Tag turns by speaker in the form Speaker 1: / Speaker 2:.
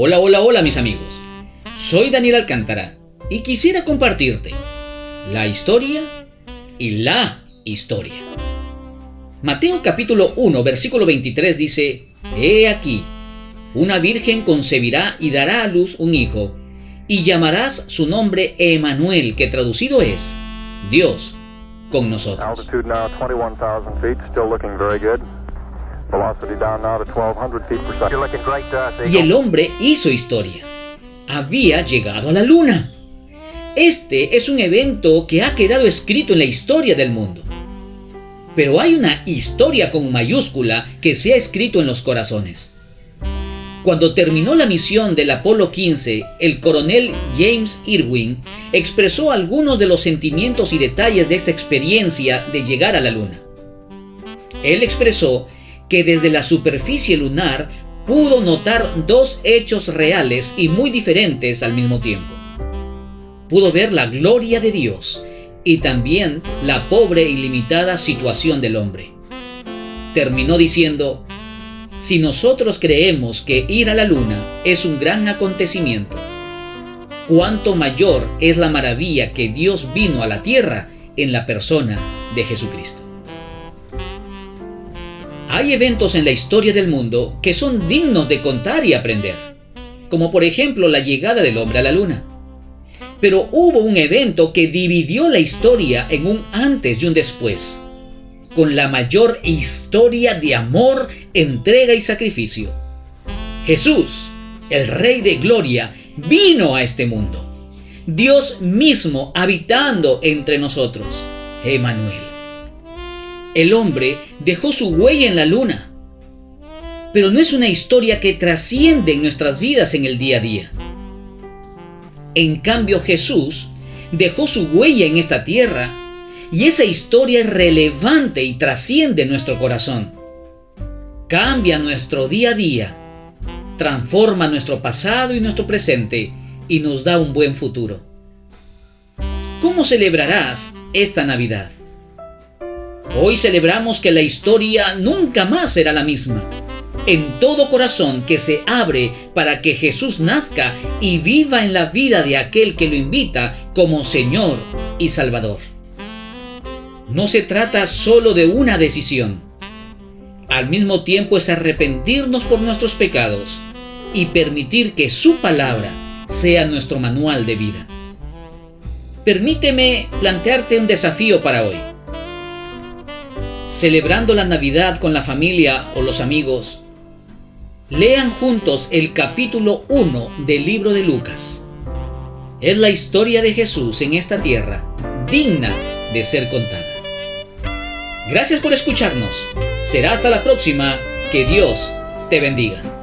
Speaker 1: Hola, hola, hola mis amigos. Soy Daniel Alcántara y quisiera compartirte la historia y la historia. Mateo capítulo 1 versículo 23 dice, He aquí, una virgen concebirá y dará a luz un hijo, y llamarás su nombre Emanuel, que traducido es Dios con nosotros. Y el hombre hizo historia. Había llegado a la luna. Este es un evento que ha quedado escrito en la historia del mundo. Pero hay una historia con mayúscula que se ha escrito en los corazones. Cuando terminó la misión del Apolo 15, el coronel James Irwin expresó algunos de los sentimientos y detalles de esta experiencia de llegar a la Luna. Él expresó que desde la superficie lunar pudo notar dos hechos reales y muy diferentes al mismo tiempo. Pudo ver la gloria de Dios y también la pobre y limitada situación del hombre. Terminó diciendo, si nosotros creemos que ir a la luna es un gran acontecimiento, cuánto mayor es la maravilla que Dios vino a la tierra en la persona de Jesucristo. Hay eventos en la historia del mundo que son dignos de contar y aprender, como por ejemplo la llegada del hombre a la luna. Pero hubo un evento que dividió la historia en un antes y un después, con la mayor historia de amor, entrega y sacrificio. Jesús, el Rey de Gloria, vino a este mundo. Dios mismo habitando entre nosotros. Emanuel el hombre dejó su huella en la luna. Pero no es una historia que trasciende en nuestras vidas en el día a día. En cambio Jesús dejó su huella en esta tierra y esa historia es relevante y trasciende nuestro corazón. Cambia nuestro día a día, transforma nuestro pasado y nuestro presente y nos da un buen futuro. ¿Cómo celebrarás esta Navidad? Hoy celebramos que la historia nunca más será la misma. En todo corazón que se abre para que Jesús nazca y viva en la vida de aquel que lo invita como Señor y Salvador. No se trata solo de una decisión. Al mismo tiempo es arrepentirnos por nuestros pecados y permitir que su palabra sea nuestro manual de vida. Permíteme plantearte un desafío para hoy celebrando la Navidad con la familia o los amigos, lean juntos el capítulo 1 del libro de Lucas. Es la historia de Jesús en esta tierra, digna de ser contada. Gracias por escucharnos. Será hasta la próxima. Que Dios te bendiga.